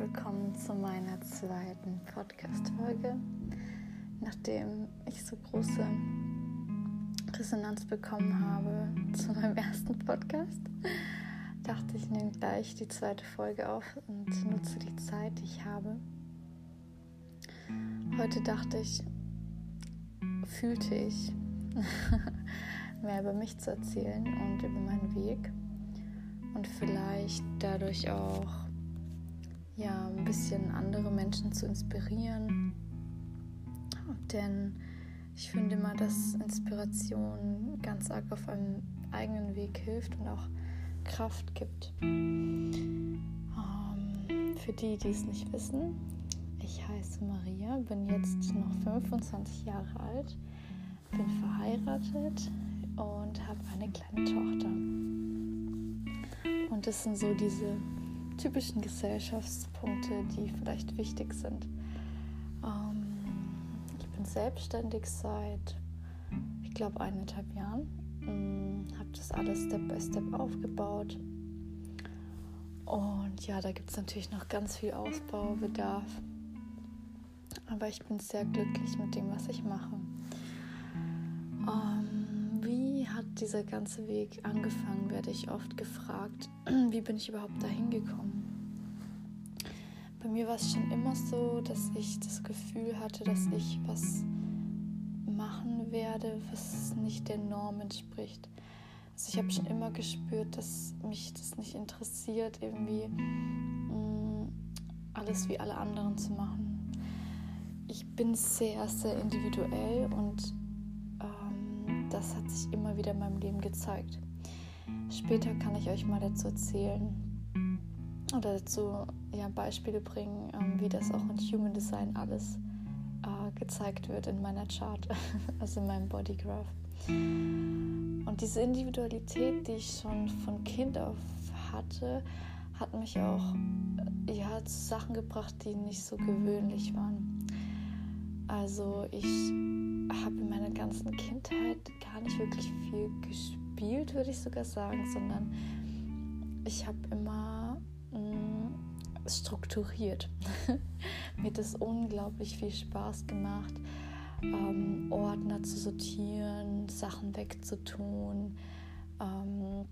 willkommen zu meiner zweiten Podcast-Folge. Nachdem ich so große Resonanz bekommen habe zu meinem ersten Podcast, dachte ich, nehme gleich die zweite Folge auf und nutze die Zeit, die ich habe. Heute dachte ich, fühlte ich, mehr über mich zu erzählen und über meinen Weg und vielleicht dadurch auch ja, ein bisschen andere Menschen zu inspirieren. Denn ich finde immer, dass Inspiration ganz arg auf einem eigenen Weg hilft und auch Kraft gibt. Ähm, für die, die es nicht wissen, ich heiße Maria, bin jetzt noch 25 Jahre alt, bin verheiratet und habe eine kleine Tochter. Und das sind so diese typischen Gesellschaftspunkte, die vielleicht wichtig sind. Ähm, ich bin selbstständig seit, ich glaube, eineinhalb Jahren. Ähm, Habe das alles Step by Step aufgebaut. Und ja, da gibt es natürlich noch ganz viel Ausbaubedarf. Aber ich bin sehr glücklich mit dem, was ich mache. Dieser ganze Weg angefangen, werde ich oft gefragt. Wie bin ich überhaupt dahin gekommen? Bei mir war es schon immer so, dass ich das Gefühl hatte, dass ich was machen werde, was nicht der Norm entspricht. Also ich habe schon immer gespürt, dass mich das nicht interessiert, irgendwie mm, alles wie alle anderen zu machen. Ich bin sehr, sehr individuell und das hat sich immer wieder in meinem Leben gezeigt. Später kann ich euch mal dazu erzählen, oder dazu ja, Beispiele bringen, ähm, wie das auch in Human Design alles äh, gezeigt wird in meiner Chart, also in meinem Bodygraph. Und diese Individualität, die ich schon von Kind auf hatte, hat mich auch äh, ja, zu Sachen gebracht, die nicht so gewöhnlich waren. Also ich habe in meiner ganzen Kindheit gar nicht wirklich viel gespielt, würde ich sogar sagen, sondern ich habe immer strukturiert. Mir hat es unglaublich viel Spaß gemacht, ähm, Ordner zu sortieren, Sachen wegzutun, ähm,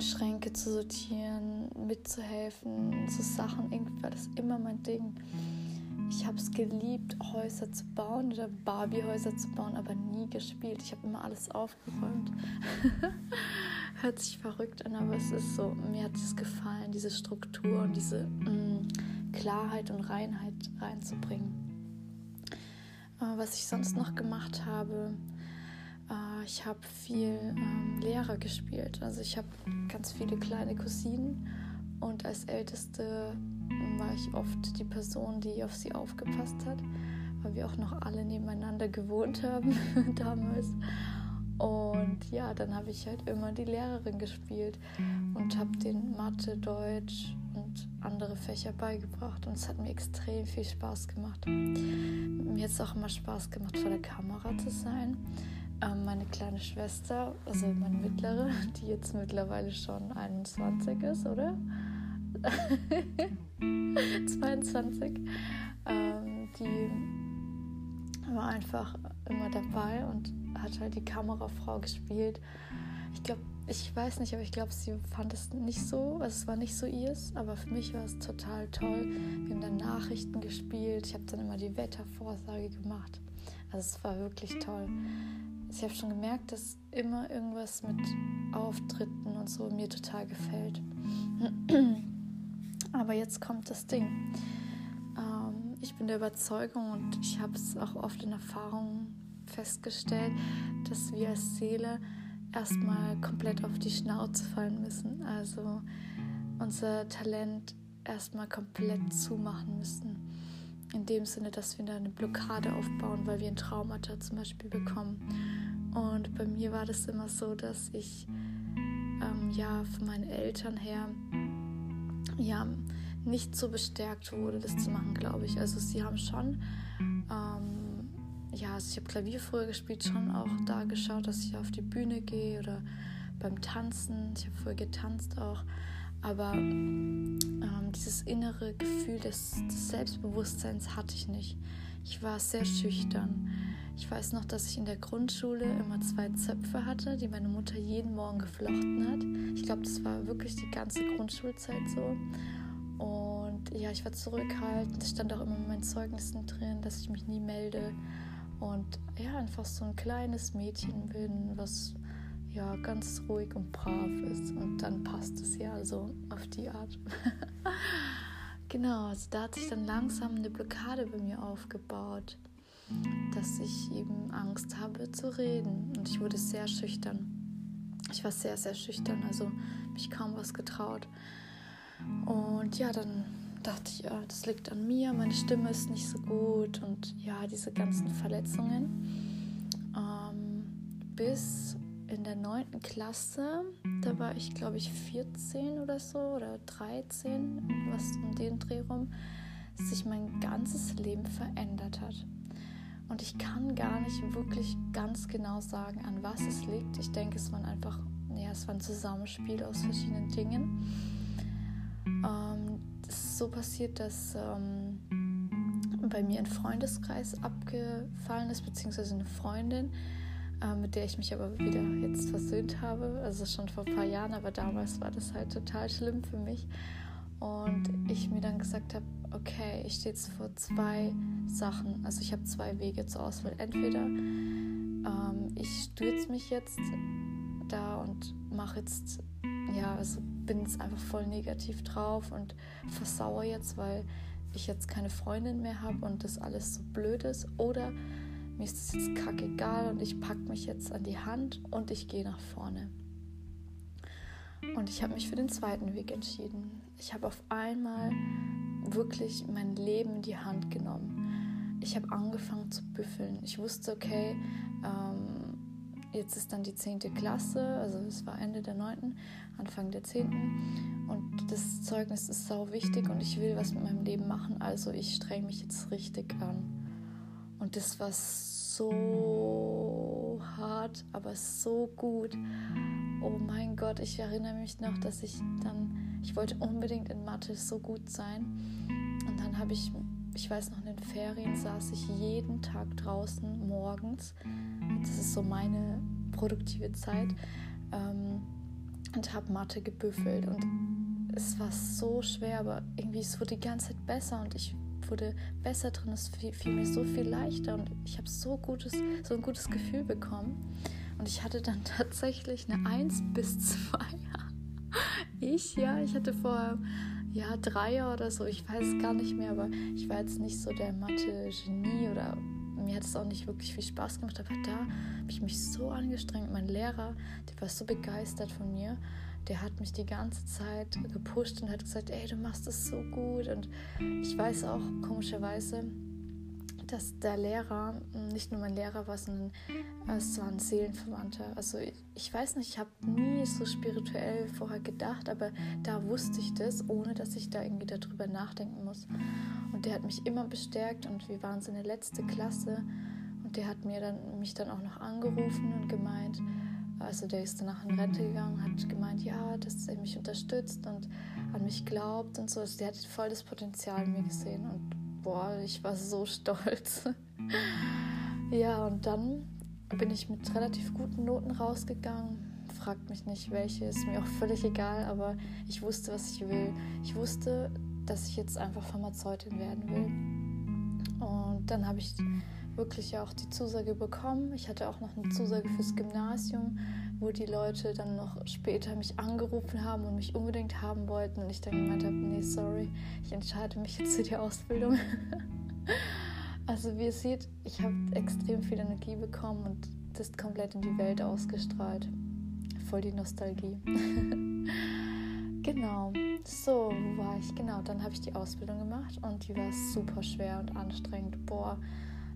Schränke zu sortieren, mitzuhelfen, so Sachen. Irgendwie war das immer mein Ding. Ich habe es geliebt, Häuser zu bauen oder Barbie-Häuser zu bauen, aber nie gespielt. Ich habe immer alles aufgeräumt. Hört sich verrückt an, aber es ist so, mir hat es gefallen, diese Struktur und diese mh, mm, Klarheit und Reinheit reinzubringen. Äh, was ich sonst noch gemacht habe, äh, ich habe viel ähm, Lehrer gespielt. Also ich habe ganz viele kleine Cousinen und als Älteste war ich oft die Person, die auf sie aufgepasst hat, weil wir auch noch alle nebeneinander gewohnt haben damals. Und ja, dann habe ich halt immer die Lehrerin gespielt und habe den Mathe, Deutsch und andere Fächer beigebracht. Und es hat mir extrem viel Spaß gemacht. Mir hat es auch immer Spaß gemacht, vor der Kamera zu sein. Ähm, meine kleine Schwester, also meine mittlere, die jetzt mittlerweile schon 21 ist, oder? 22. Ähm, die war einfach immer dabei und hat halt die Kamerafrau gespielt. Ich glaube, ich weiß nicht, aber ich glaube, sie fand es nicht so, also es war nicht so ihrs, aber für mich war es total toll. Wir haben dann Nachrichten gespielt, ich habe dann immer die Wettervorsage gemacht. Also es war wirklich toll. Ich habe schon gemerkt, dass immer irgendwas mit Auftritten und so mir total gefällt. Aber jetzt kommt das Ding. Ähm, ich bin der Überzeugung und ich habe es auch oft in Erfahrung festgestellt, dass wir als Seele erstmal komplett auf die Schnauze fallen müssen. Also unser Talent erstmal komplett zumachen müssen. In dem Sinne, dass wir da eine Blockade aufbauen, weil wir ein Traumata zum Beispiel bekommen. Und bei mir war das immer so, dass ich ähm, ja von meinen Eltern her ja nicht so bestärkt wurde, das zu machen, glaube ich. Also sie haben schon ähm, ja, also ich habe Klavier früher gespielt, schon auch da geschaut, dass ich auf die Bühne gehe oder beim Tanzen. Ich habe früher getanzt auch. Aber ähm, dieses innere Gefühl des, des Selbstbewusstseins hatte ich nicht. Ich war sehr schüchtern. Ich weiß noch, dass ich in der Grundschule immer zwei Zöpfe hatte, die meine Mutter jeden Morgen geflochten hat. Ich glaube, das war wirklich die ganze Grundschulzeit so. Und ja, ich war zurückhaltend. Es stand auch immer in meinen Zeugnissen drin, dass ich mich nie melde. Und ja, einfach so ein kleines Mädchen bin, was ja ganz ruhig und brav ist. Und dann passt es ja so auf die Art. genau, also da hat sich dann langsam eine Blockade bei mir aufgebaut dass ich eben Angst habe zu reden. Und ich wurde sehr schüchtern. Ich war sehr, sehr schüchtern, also mich kaum was getraut. Und ja, dann dachte ich, ja, das liegt an mir, meine Stimme ist nicht so gut und ja, diese ganzen Verletzungen. Ähm, bis in der neunten Klasse, da war ich glaube ich 14 oder so oder 13, was um den Dreh rum, sich mein ganzes Leben verändert hat. Und ich kann gar nicht wirklich ganz genau sagen, an was es liegt. Ich denke, es war einfach, ja, es war ein Zusammenspiel aus verschiedenen Dingen. Ähm, es ist so passiert, dass ähm, bei mir ein Freundeskreis abgefallen ist, beziehungsweise eine Freundin, äh, mit der ich mich aber wieder jetzt versöhnt habe. Also schon vor ein paar Jahren, aber damals war das halt total schlimm für mich. Und ich mir dann gesagt habe, okay, ich stehe jetzt vor zwei Sachen. Also ich habe zwei Wege zur Auswahl. Entweder ähm, ich stürze mich jetzt da und mache jetzt, ja, also bin jetzt einfach voll negativ drauf und versauere jetzt, weil ich jetzt keine Freundin mehr habe und das alles so blöd ist. Oder mir ist es jetzt kackegal und ich packe mich jetzt an die Hand und ich gehe nach vorne. Und ich habe mich für den zweiten Weg entschieden. Ich habe auf einmal wirklich mein Leben in die Hand genommen. Ich habe angefangen zu büffeln. Ich wusste, okay, ähm, jetzt ist dann die 10. Klasse, also es war Ende der 9., Anfang der 10. Und das Zeugnis ist sau wichtig und ich will was mit meinem Leben machen, also ich strenge mich jetzt richtig an. Und das war so hart, aber so gut. Oh mein Gott, ich erinnere mich noch, dass ich dann, ich wollte unbedingt in Mathe so gut sein. Und dann habe ich, ich weiß noch, in den Ferien saß ich jeden Tag draußen morgens. Das ist so meine produktive Zeit. Ähm, und habe Mathe gebüffelt. Und es war so schwer, aber irgendwie es wurde die ganze Zeit besser und ich wurde besser drin. Es fiel, mir so viel leichter und ich habe so gutes, so ein gutes Gefühl bekommen. Und ich hatte dann tatsächlich eine 1 bis 2. Ich, ja, ich hatte vor ja, Dreier oder so, ich weiß gar nicht mehr, aber ich war jetzt nicht so der Mathe-Genie oder mir hat es auch nicht wirklich viel Spaß gemacht, aber da habe ich mich so angestrengt. Mein Lehrer, der war so begeistert von mir, der hat mich die ganze Zeit gepusht und hat gesagt, ey, du machst es so gut. Und ich weiß auch komischerweise, dass der Lehrer nicht nur mein Lehrer war, sondern es war ein Seelenverwandter. Also ich weiß nicht, ich habe nie so spirituell vorher gedacht, aber da wusste ich das, ohne dass ich da irgendwie darüber nachdenken muss. Und der hat mich immer bestärkt und wir waren so eine letzte Klasse und der hat mir dann, mich dann auch noch angerufen und gemeint, also der ist danach in Rente gegangen, hat gemeint, ja, dass er mich unterstützt und an mich glaubt und so. Also der hat voll das Potenzial in mir gesehen und boah, ich war so stolz. ja, und dann bin ich mit relativ guten Noten rausgegangen. Fragt mich nicht welche, ist mir auch völlig egal, aber ich wusste, was ich will. Ich wusste, dass ich jetzt einfach Pharmazeutin werden will. Und dann habe ich wirklich auch die Zusage bekommen. Ich hatte auch noch eine Zusage fürs Gymnasium, wo die Leute dann noch später mich angerufen haben und mich unbedingt haben wollten. Und ich dann gemeint habe, nee, sorry, ich entscheide mich jetzt für die Ausbildung. also wie ihr seht, ich habe extrem viel Energie bekommen und das komplett in die Welt ausgestrahlt. Voll die Nostalgie. genau. So, wo war ich? Genau, dann habe ich die Ausbildung gemacht und die war super schwer und anstrengend. Boah,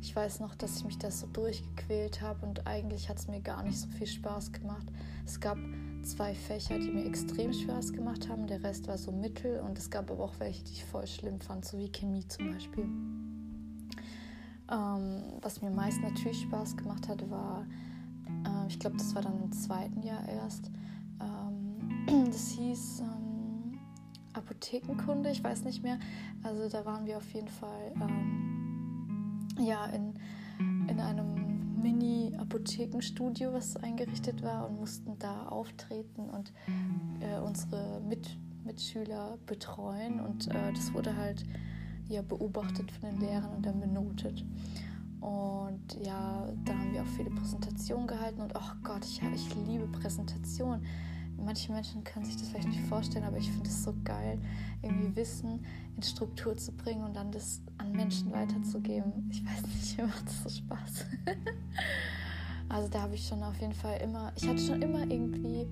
ich weiß noch, dass ich mich da so durchgequält habe und eigentlich hat es mir gar nicht so viel Spaß gemacht. Es gab zwei Fächer, die mir extrem Spaß gemacht haben, der Rest war so mittel und es gab aber auch welche, die ich voll schlimm fand, so wie Chemie zum Beispiel. Ähm, was mir meist natürlich Spaß gemacht hat, war, äh, ich glaube, das war dann im zweiten Jahr erst, ähm, das hieß ähm, Apothekenkunde, ich weiß nicht mehr. Also da waren wir auf jeden Fall ähm, ja in, in einem Mini-Apothekenstudio, was eingerichtet war und mussten da auftreten und äh, unsere Mit Mitschüler betreuen und äh, das wurde halt ja beobachtet von den Lehrern und dann benotet. Und ja, da haben wir auch viele Präsentationen gehalten und oh Gott, ich, ich liebe Präsentationen. Manche Menschen können sich das vielleicht nicht vorstellen, aber ich finde es so geil, irgendwie Wissen in Struktur zu bringen und dann das an Menschen weiterzugeben. Ich weiß nicht, mir macht das so Spaß. also da habe ich schon auf jeden Fall immer, ich hatte schon immer irgendwie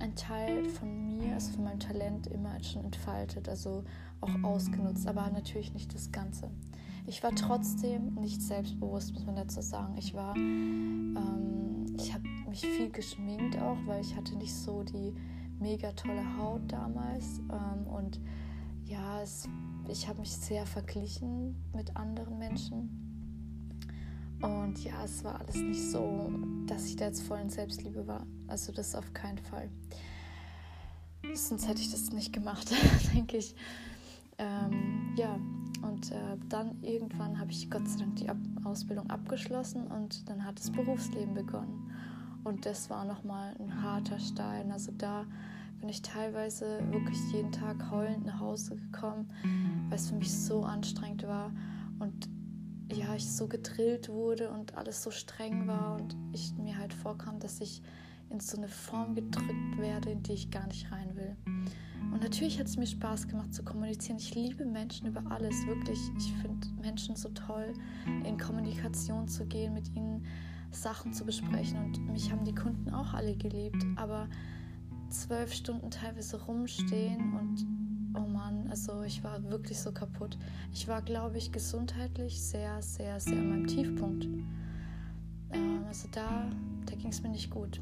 einen Teil von mir, also von meinem Talent immer schon entfaltet, also auch ausgenutzt, aber natürlich nicht das Ganze. Ich war trotzdem nicht selbstbewusst, muss man dazu sagen. Ich war, ähm, ich habe mich viel geschminkt auch, weil ich hatte nicht so die mega tolle Haut damals ähm, und ja, es, ich habe mich sehr verglichen mit anderen Menschen. Und ja, es war alles nicht so, dass ich da jetzt voll in Selbstliebe war. Also das auf keinen Fall. Sonst hätte ich das nicht gemacht, denke ich. Ähm, ja, und äh, dann irgendwann habe ich Gott sei Dank die Ab Ausbildung abgeschlossen und dann hat das Berufsleben begonnen. Und das war nochmal ein harter Stein. Also da bin ich teilweise wirklich jeden Tag heulend nach Hause gekommen, weil es für mich so anstrengend war und ja, ich so gedrillt wurde und alles so streng war und ich mir halt vorkam, dass ich in so eine Form gedrückt werde, in die ich gar nicht rein will. Und natürlich hat es mir Spaß gemacht zu kommunizieren. Ich liebe Menschen über alles, wirklich. Ich finde Menschen so toll, in Kommunikation zu gehen, mit ihnen Sachen zu besprechen. Und mich haben die Kunden auch alle geliebt. Aber zwölf Stunden teilweise rumstehen und oh Mann, also ich war wirklich so kaputt. Ich war, glaube ich, gesundheitlich sehr, sehr, sehr an meinem Tiefpunkt. Ähm, also da, da ging es mir nicht gut.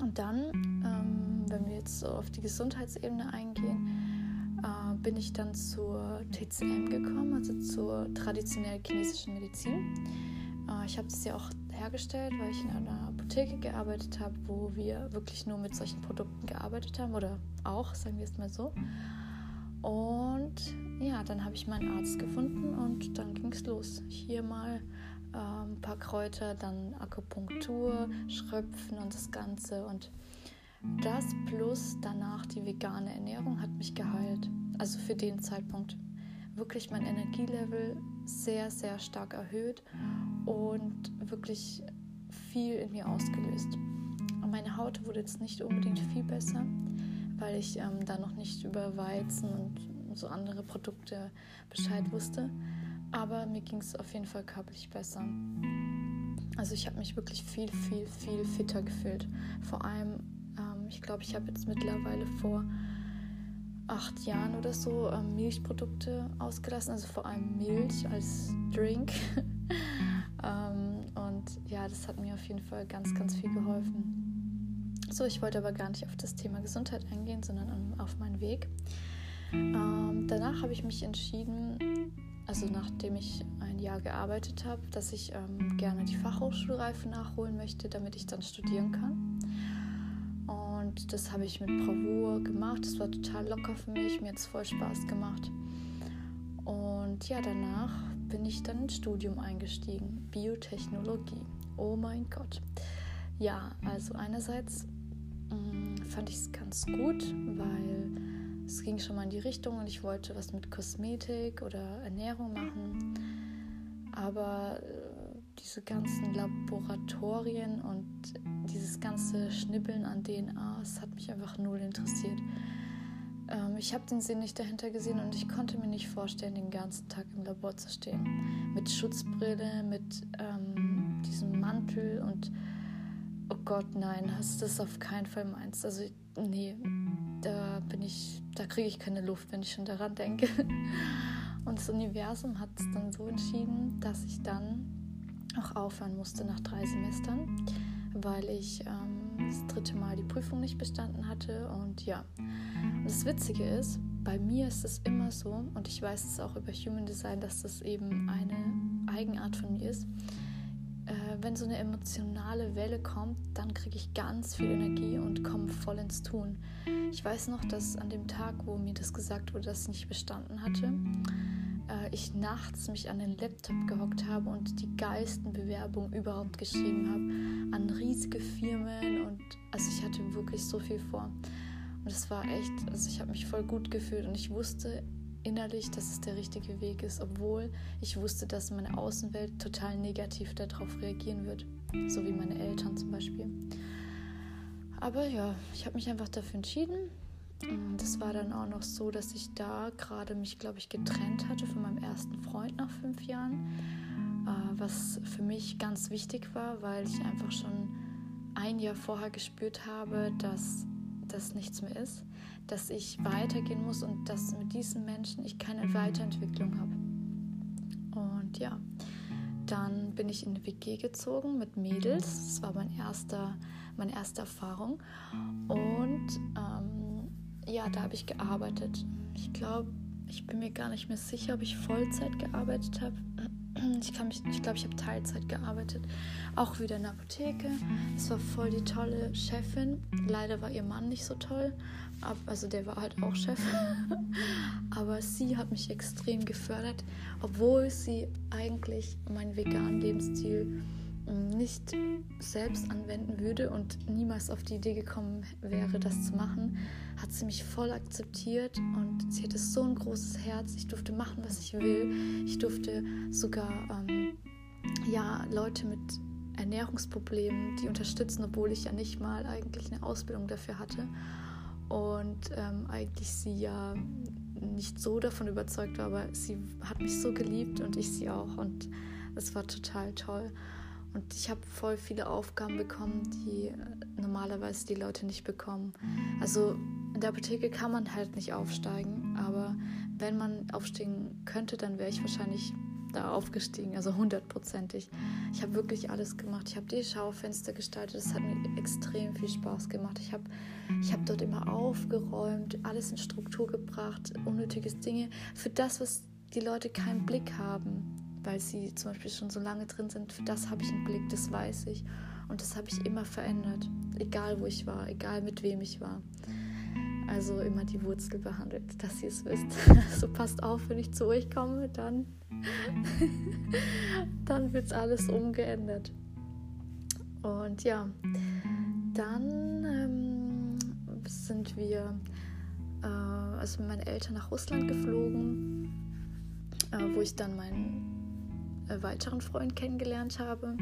Und dann, ähm, wenn wir jetzt so auf die Gesundheitsebene eingehen, äh, bin ich dann zur TCM gekommen, also zur traditionell chinesischen Medizin. Äh, ich habe das ja auch hergestellt, weil ich in einer Apotheke gearbeitet habe, wo wir wirklich nur mit solchen Produkten gearbeitet haben oder auch, sagen wir es mal so. Und ja, dann habe ich meinen Arzt gefunden und dann ging es los. Hier mal ein ähm, paar Kräuter, dann Akupunktur, Schröpfen und das Ganze. Und das plus danach die vegane Ernährung hat mich geheilt. Also für den Zeitpunkt wirklich mein Energielevel sehr, sehr stark erhöht und wirklich viel in mir ausgelöst. Meine Haut wurde jetzt nicht unbedingt viel besser, weil ich ähm, da noch nicht über Weizen und so andere Produkte Bescheid wusste aber mir ging es auf jeden Fall körperlich besser. Also ich habe mich wirklich viel, viel, viel fitter gefühlt. Vor allem, ähm, ich glaube, ich habe jetzt mittlerweile vor acht Jahren oder so ähm, Milchprodukte ausgelassen, also vor allem Milch als Drink. ähm, und ja, das hat mir auf jeden Fall ganz, ganz viel geholfen. So, ich wollte aber gar nicht auf das Thema Gesundheit eingehen, sondern um, auf meinen Weg. Ähm, danach habe ich mich entschieden, also nachdem ich ein Jahr gearbeitet habe, dass ich ähm, gerne die Fachhochschulreife nachholen möchte, damit ich dann studieren kann. Und das habe ich mit Bravour gemacht. Das war total locker für mich. Mir hat es voll Spaß gemacht. Und ja, danach bin ich dann ins Studium eingestiegen. Biotechnologie. Oh mein Gott. Ja, also einerseits mh, mm, fand ich es ganz gut, weil es ging schon mal in die Richtung und ich wollte was mit Kosmetik oder Ernährung machen. Aber äh, diese ganzen Laboratorien und dieses ganze Schnibbeln an DNA, es hat mich einfach null interessiert. Ähm, ich habe den Sinn nicht dahinter gesehen und ich konnte mir nicht vorstellen, den ganzen Tag im Labor zu stehen. Mit Schutzbrille, mit ähm, diesem Mantel und oh Gott, nein, das ist auf keinen Fall meins. Also, nee, da bin ich, da kriege ich keine Luft, wenn ich schon daran denke. Und das Universum hat es dann so entschieden, dass ich dann auch aufhören musste nach drei Semestern, weil ich ähm, das dritte Mal die Prüfung nicht bestanden hatte. Und ja, und das Witzige ist, bei mir ist es immer so, und ich weiß es auch über Human Design, dass das eben eine Eigenart von mir ist. äh, wenn so eine emotionale Welle kommt, dann kriege ich ganz viel Energie und komme voll ins Tun. Ich weiß noch, dass an dem Tag, wo mir das gesagt wurde, dass ich nicht bestanden hatte, ich nachts mich an den Laptop gehockt habe und die geilsten Bewerbungen überhaupt geschrieben habe an riesige Firmen und also ich hatte wirklich so viel vor. Und es war echt, also ich habe mich voll gut gefühlt und ich wusste innerlich, dass es der richtige Weg ist, obwohl ich wusste, dass meine Außenwelt total negativ darauf reagieren wird, so wie meine Eltern zum Beispiel. Aber ja, ich habe mich einfach dafür entschieden. Und es war dann auch noch so, dass ich da gerade mich, glaube ich, getrennt hatte von meinem ersten Freund nach fünf Jahren, äh, was für mich ganz wichtig war, weil ich einfach schon ein Jahr vorher gespürt habe, dass das nichts mehr ist dass ich weitergehen muss und dass mit diesen Menschen ich keine Weiterentwicklung habe. Und ja, dann bin ich in eine WG gezogen mit Mädels. Das war mein erster, meine erste Erfahrung. Und ähm, ja, da habe ich gearbeitet. Ich glaube, ich bin mir gar nicht mehr sicher, ob ich Vollzeit gearbeitet habe. Ich, ich glaube, ich habe Teilzeit gearbeitet. Auch wieder in der Apotheke. Es war voll die tolle Chefin. Leider war ihr Mann nicht so toll. Also der war halt auch Chef. Aber sie hat mich extrem gefördert, obwohl sie eigentlich meinen veganen Lebensstil nicht selbst anwenden würde und niemals auf die Idee gekommen wäre, das zu machen, hat sie mich voll akzeptiert und sie hatte so ein großes Herz. Ich durfte machen, was ich will. Ich durfte sogar ähm, ja, Leute mit Ernährungsproblemen, die unterstützen, obwohl ich ja nicht mal eigentlich eine Ausbildung dafür hatte und ähm, eigentlich sie ja nicht so davon überzeugt war, aber sie hat mich so geliebt und ich sie auch und es war total toll. Und ich habe voll viele Aufgaben bekommen, die äh, normalerweise die Leute nicht bekommen. Also in der Apotheke kann man halt nicht aufsteigen, aber wenn man aufsteigen könnte, dann wäre ich wahrscheinlich da aufgestiegen, also hundertprozentig. Ich habe wirklich alles gemacht. Ich habe die Schaufenster gestaltet. Das hat mir extrem viel Spaß gemacht. Ich habe ich hab dort immer aufgeräumt, alles in Struktur gebracht, unnötiges Dinge. Für das, was die Leute keinen Blick haben, weil sie zum Beispiel schon so lange drin sind, für das habe ich einen Blick, das weiß ich. Und das habe ich immer verändert. Egal wo ich war, egal mit wem ich war. Also immer die Wurzel behandelt, dass ihr es wisst. So passt auf, wenn ich zu euch komme, dann, dann wird alles umgeändert. Und ja, dann ähm, sind wir, äh, also mit meinen Eltern nach Russland geflogen, äh, wo ich dann meinen weiteren Freund kennengelernt habe,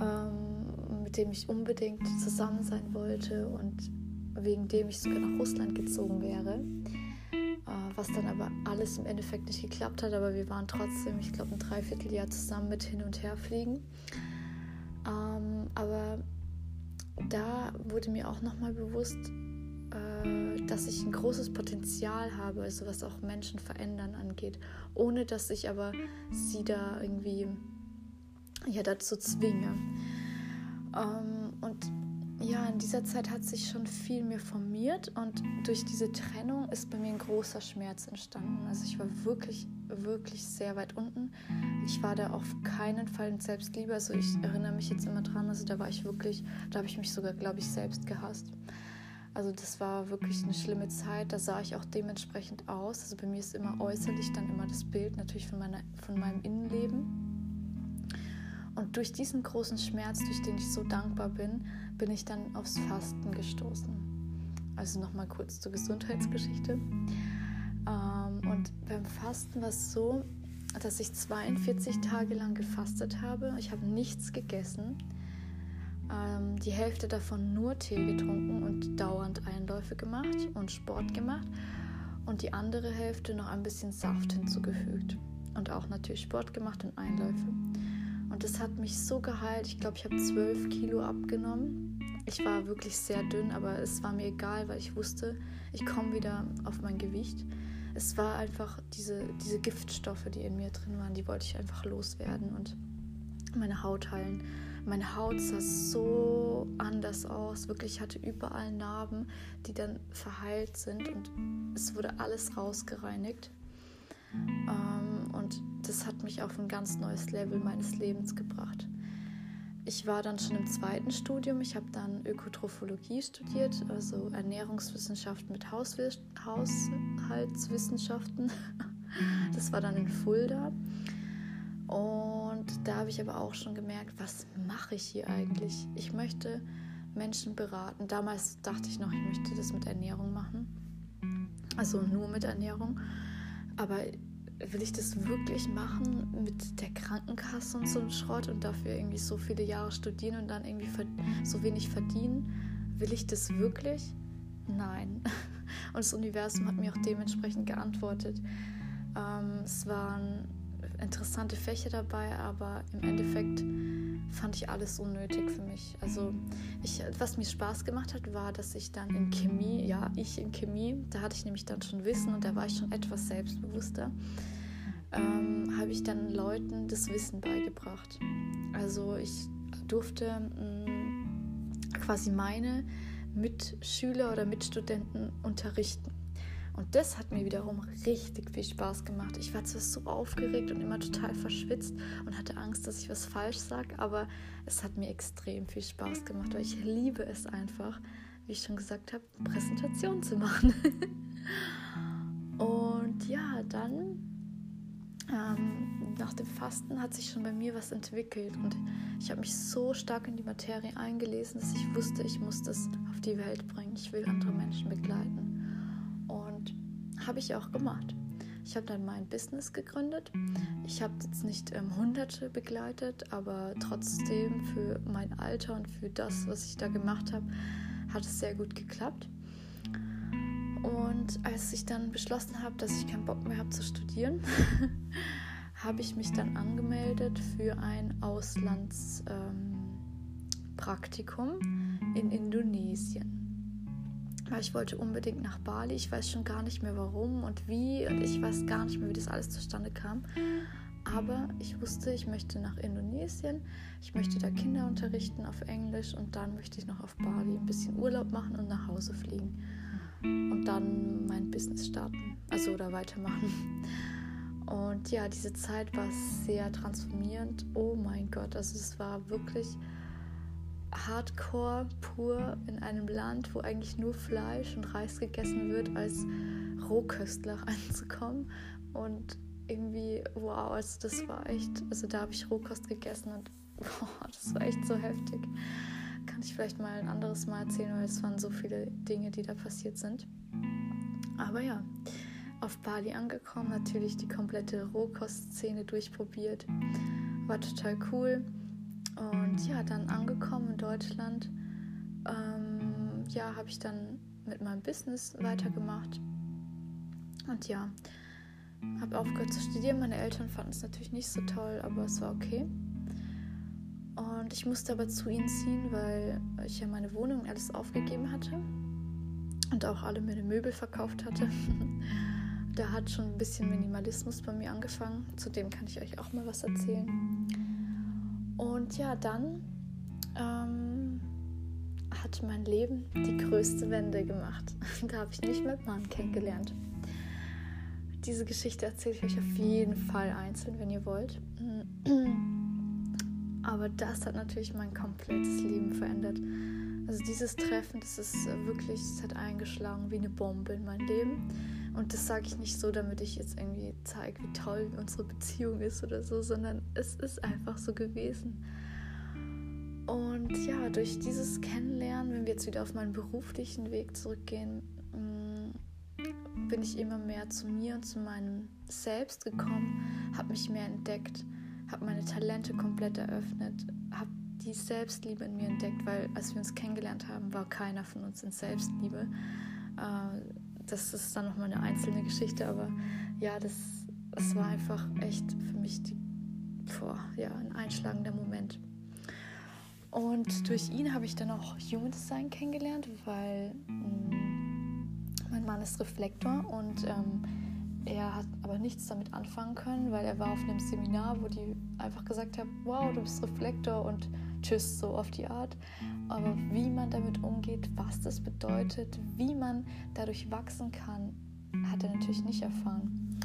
ähm, mit dem ich unbedingt zusammen sein wollte und wegen dem ich sogar nach Russland gezogen wäre. Äh, was dann aber alles im Endeffekt nicht geklappt hat, aber wir waren trotzdem, ich glaube, ein Dreivierteljahr zusammen mit hin und her fliegen. Ähm, aber da wurde mir auch nochmal bewusst, äh, dass ich ein großes Potenzial habe, also was auch Menschen verändern angeht, ohne dass ich aber sie da irgendwie ja, dazu zwinge. Ähm, und ja, in dieser Zeit hat sich schon viel mehr formiert und durch diese Trennung ist bei mir ein großer Schmerz entstanden. Also ich war wirklich, wirklich sehr weit unten. Ich war da auf keinen Fall in Selbstliebe. Also ich erinnere mich jetzt immer dran, also da war ich wirklich, da habe ich mich sogar, glaube ich, selbst gehasst. Also das war wirklich eine schlimme Zeit. Da sah ich auch dementsprechend aus. Also bei mir ist immer äußerlich dann immer das Bild natürlich von, meiner, von meinem Innenleben. Und durch diesen großen Schmerz, durch den ich so dankbar bin, bin ich dann aufs Fasten gestoßen. Also nochmal kurz zur Gesundheitsgeschichte. Ähm, und beim Fasten war es so, dass ich 42 Tage lang gefastet habe. Ich habe nichts gegessen. Ähm, die Hälfte davon nur Tee getrunken und dauernd Einläufe gemacht und Sport gemacht. Und die andere Hälfte noch ein bisschen Saft hinzugefügt. Und auch natürlich Sport gemacht und Einläufe. Und das hat mich so geheilt. Ich glaube, ich habe 12 Kilo abgenommen. Ich war wirklich sehr dünn, aber es war mir egal, weil ich wusste, ich komme wieder auf mein Gewicht. Es war einfach diese, diese Giftstoffe, die in mir drin waren, die wollte ich einfach loswerden und meine Haut heilen. Meine Haut sah so anders aus. Wirklich, ich hatte überall Narben, die dann verheilt sind und es wurde alles rausgereinigt. Ähm, und das hat mich auf ein ganz neues Level meines Lebens gebracht. ich war dann schon im zweiten Studium. Ich habe dann Ökotrophologie studiert, also Ernährungswissenschaften mit Hauswiss Haushaltswissenschaften. Das war dann in Fulda. Und da habe ich aber auch schon gemerkt, was mache ich hier eigentlich? Ich möchte Menschen beraten. Damals dachte ich noch, ich möchte das mit Ernährung machen. Also nur mit Ernährung. Aber will ich das wirklich machen mit der Krankenkasse und so einem Schrott und dafür irgendwie so viele Jahre studieren und dann irgendwie so wenig verdienen? Will ich das wirklich? Nein. Und das Universum hat mir auch dementsprechend geantwortet. Ähm, es waren interessante Fächer dabei, aber im Endeffekt fand ich alles unnötig für mich. Also ich, was mir Spaß gemacht hat, war, dass ich dann in Chemie, ja, ich in Chemie, da hatte ich nämlich dann schon Wissen und da war ich schon etwas selbstbewusster, ähm, habe ich dann Leuten das Wissen beigebracht. Also ich durfte mh, mm, quasi meine Mitschüler oder Mitstudenten unterrichten. Und das hat mir wiederum richtig viel Spaß gemacht. Ich war zwar so aufgeregt und immer total verschwitzt und hatte Angst, dass ich was falsch sage, aber es hat mir extrem viel Spaß gemacht, weil ich liebe es einfach, wie ich schon gesagt habe, Präsentationen zu machen. und ja, dann ähm, nach dem Fasten hat sich schon bei mir was entwickelt und ich habe mich so stark in die Materie eingelesen, dass ich wusste, ich muss das auf die Welt bringen. Ich will andere Menschen begleiten habe ich auch gemacht. Ich habe dann mein Business gegründet. Ich habe jetzt nicht ähm, Hunderte begleitet, aber trotzdem für mein Alter und für das, was ich da gemacht habe, hat es sehr gut geklappt. Und als ich dann beschlossen habe, dass ich keinen Bock mehr habe zu studieren, habe ich mich dann angemeldet für ein Auslandspraktikum ähm, in Indonesien ich wollte unbedingt nach Bali. Ich weiß schon gar nicht mehr warum und wie und ich weiß gar nicht mehr, wie das alles zustande kam. Aber ich wusste, ich möchte nach Indonesien, ich möchte da Kinder unterrichten auf Englisch und dann möchte ich noch auf Bali ein bisschen Urlaub machen und nach Hause fliegen und dann mein Business starten, also oder weitermachen. Und ja, diese Zeit war sehr transformierend. Oh mein Gott, also es war wirklich Hardcore pur in einem Land, wo eigentlich nur Fleisch und Reis gegessen wird, als Rohköstler reinzukommen. Und irgendwie, wow, also das war echt, also da habe ich Rohkost gegessen und wow, das war echt so heftig. Kann ich vielleicht mal ein anderes Mal erzählen, weil es waren so viele Dinge, die da passiert sind. Aber ja, auf Bali angekommen, natürlich die komplette Rohkostszene durchprobiert. War total cool. Und ja, dann angekommen in Deutschland, ähm, ja, habe ich dann mit meinem Business weitergemacht. Und ja, habe aufgehört zu studieren. Meine Eltern fanden es natürlich nicht so toll, aber es war okay. Und ich musste aber zu ihnen ziehen, weil ich ja meine Wohnung alles aufgegeben hatte und auch alle meine Möbel verkauft hatte. da hat schon ein bisschen Minimalismus bei mir angefangen. Zudem kann ich euch auch mal was erzählen. Und ja, dann ähm, hat mein Leben die größte Wende gemacht. da habe ich nicht mit Mann kennengelernt. Diese Geschichte erzähle ich euch auf jeden Fall einzeln, wenn ihr wollt. Aber das hat natürlich mein komplettes Leben verändert. Also dieses Treffen, das ist wirklich, es hat eingeschlagen wie eine Bombe in mein Leben. Und das sage ich nicht so, damit ich jetzt irgendwie zeige, wie toll unsere Beziehung ist oder so, sondern es ist einfach so gewesen. Und ja, durch dieses Kennenlernen, wenn wir jetzt wieder auf meinen beruflichen Weg zurückgehen, mm, bin ich immer mehr zu mir und zu meinem Selbst gekommen, habe mich mehr entdeckt, habe meine Talente komplett eröffnet, habe die Selbstliebe in mir entdeckt, weil als wir uns kennengelernt haben, war keiner von uns in Selbstliebe. Äh, das ist dann nochmal eine einzelne Geschichte, aber ja, das, das war einfach echt für mich die, boah, ja, ein einschlagender Moment. Und durch ihn habe ich dann auch Human Design kennengelernt, weil mh, mm, mein Mann ist Reflektor und ähm, er hat aber nichts damit anfangen können, weil er war auf einem Seminar, wo die einfach gesagt haben, wow, du bist Reflektor und tschüss, so auf die Art. Aber wie man damit umgeht, was das bedeutet, wie man dadurch wachsen kann, hat er natürlich nicht erfahren.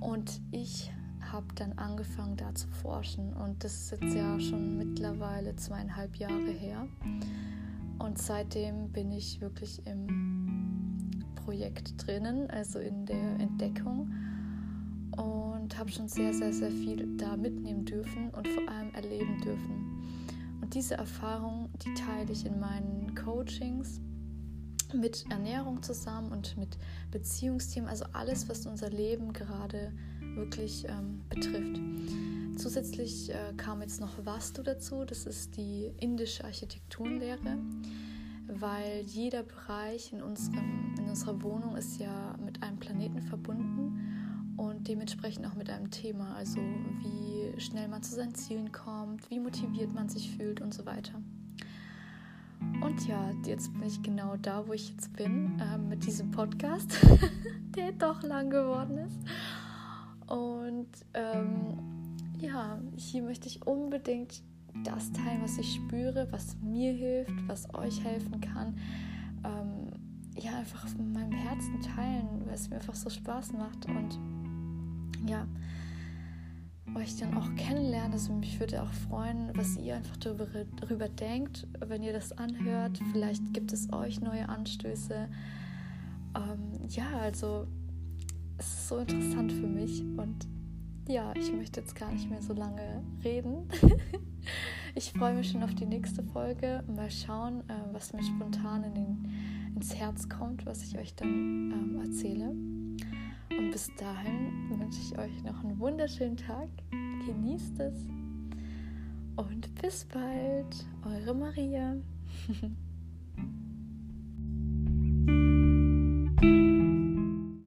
Und ich habe dann angefangen, da zu forschen. Und das ist jetzt ja schon mittlerweile zweieinhalb Jahre her. Und seitdem bin ich wirklich im Projekt drinnen, also in der Entdeckung. Und habe schon sehr, sehr, sehr viel da mitnehmen dürfen und vor allem erleben dürfen. Und diese Erfahrung, die teile ich in meinen Coachings mit Ernährung zusammen und mit Beziehungsthemen, also alles, was unser Leben gerade wirklich ähm, betrifft. Zusätzlich äh, kam jetzt noch Vastu dazu, das ist die indische Architekturlehre, weil jeder Bereich in, unserem, in unserer Wohnung ist ja mit einem Planeten verbunden und dementsprechend auch mit einem Thema, also wie schnell man zu seinen Zielen kommt, wie motiviert man sich fühlt und so weiter. Und ja, jetzt bin ich genau da, wo ich jetzt bin, äh, mit diesem Podcast, der doch lang geworden ist. Und ähm, ja, hier möchte ich unbedingt das teilen, was ich spüre, was mir hilft, was euch helfen kann. Ähm, ja, einfach von meinem Herzen teilen, weil es mir einfach so Spaß macht und ja, euch dann auch kennenlernen. Also mich würde auch freuen, was ihr einfach darüber, denkt, wenn ihr das anhört. Vielleicht gibt es euch neue Anstöße. Ähm, ja, also es ist so interessant für mich und ja, ich möchte jetzt gar nicht mehr so lange reden. ich freue mich schon auf die nächste Folge. Mal schauen, äh, was mir spontan in den, ins Herz kommt, was ich euch dann ähm, erzähle. Und bis dahin wünsche ich euch noch einen wunderschönen Tag. Genießt es. Und bis bald, eure Maria.